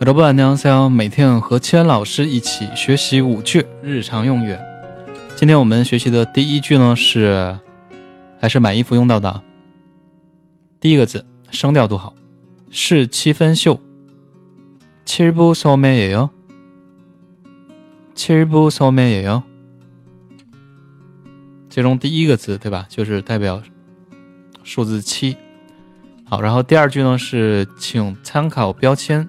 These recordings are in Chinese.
여러분안녕하세요每天和千老师一起学习五句日常用语。今天我们学习的第一句呢是，还是买衣服用到的。第一个字声调读好，是七分袖。七부소매예 요。 七부소매예 요。 其中第一个字对吧，就是代表数字七。好，然后第二句呢是，请参考标签。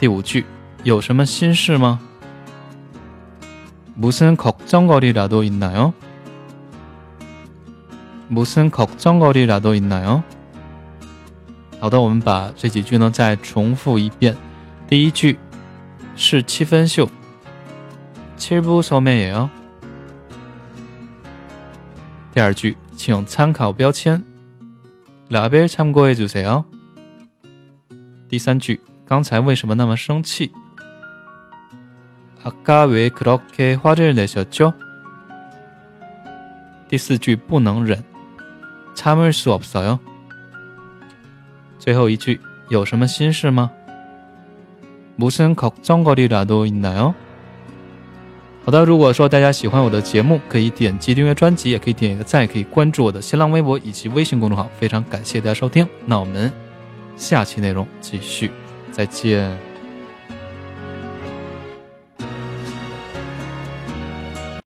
第五句有什么心事吗？ 무슨 걱정거리라도 있나요? 무슨 걱정거리라도 있나요? 好的，我们把这几句呢再重复一遍。第一句是七分袖 7부 소매예요. 第二句请参考标签 라벨 참고해 주세요. 第三句 刚才为什么那么生气？아까왜그렇게화를내셨죠第四句不能忍，참을수없어 요。 最后一句有什么心事吗？무슨걱정거리라도있나 요？ 好的，如果说大家喜欢我的节目，可以点击订阅专辑，也可以点一个赞，可以关注我的新浪微博以及微信公众号。非常感谢大家收听，那我们下期内容继续。 再见。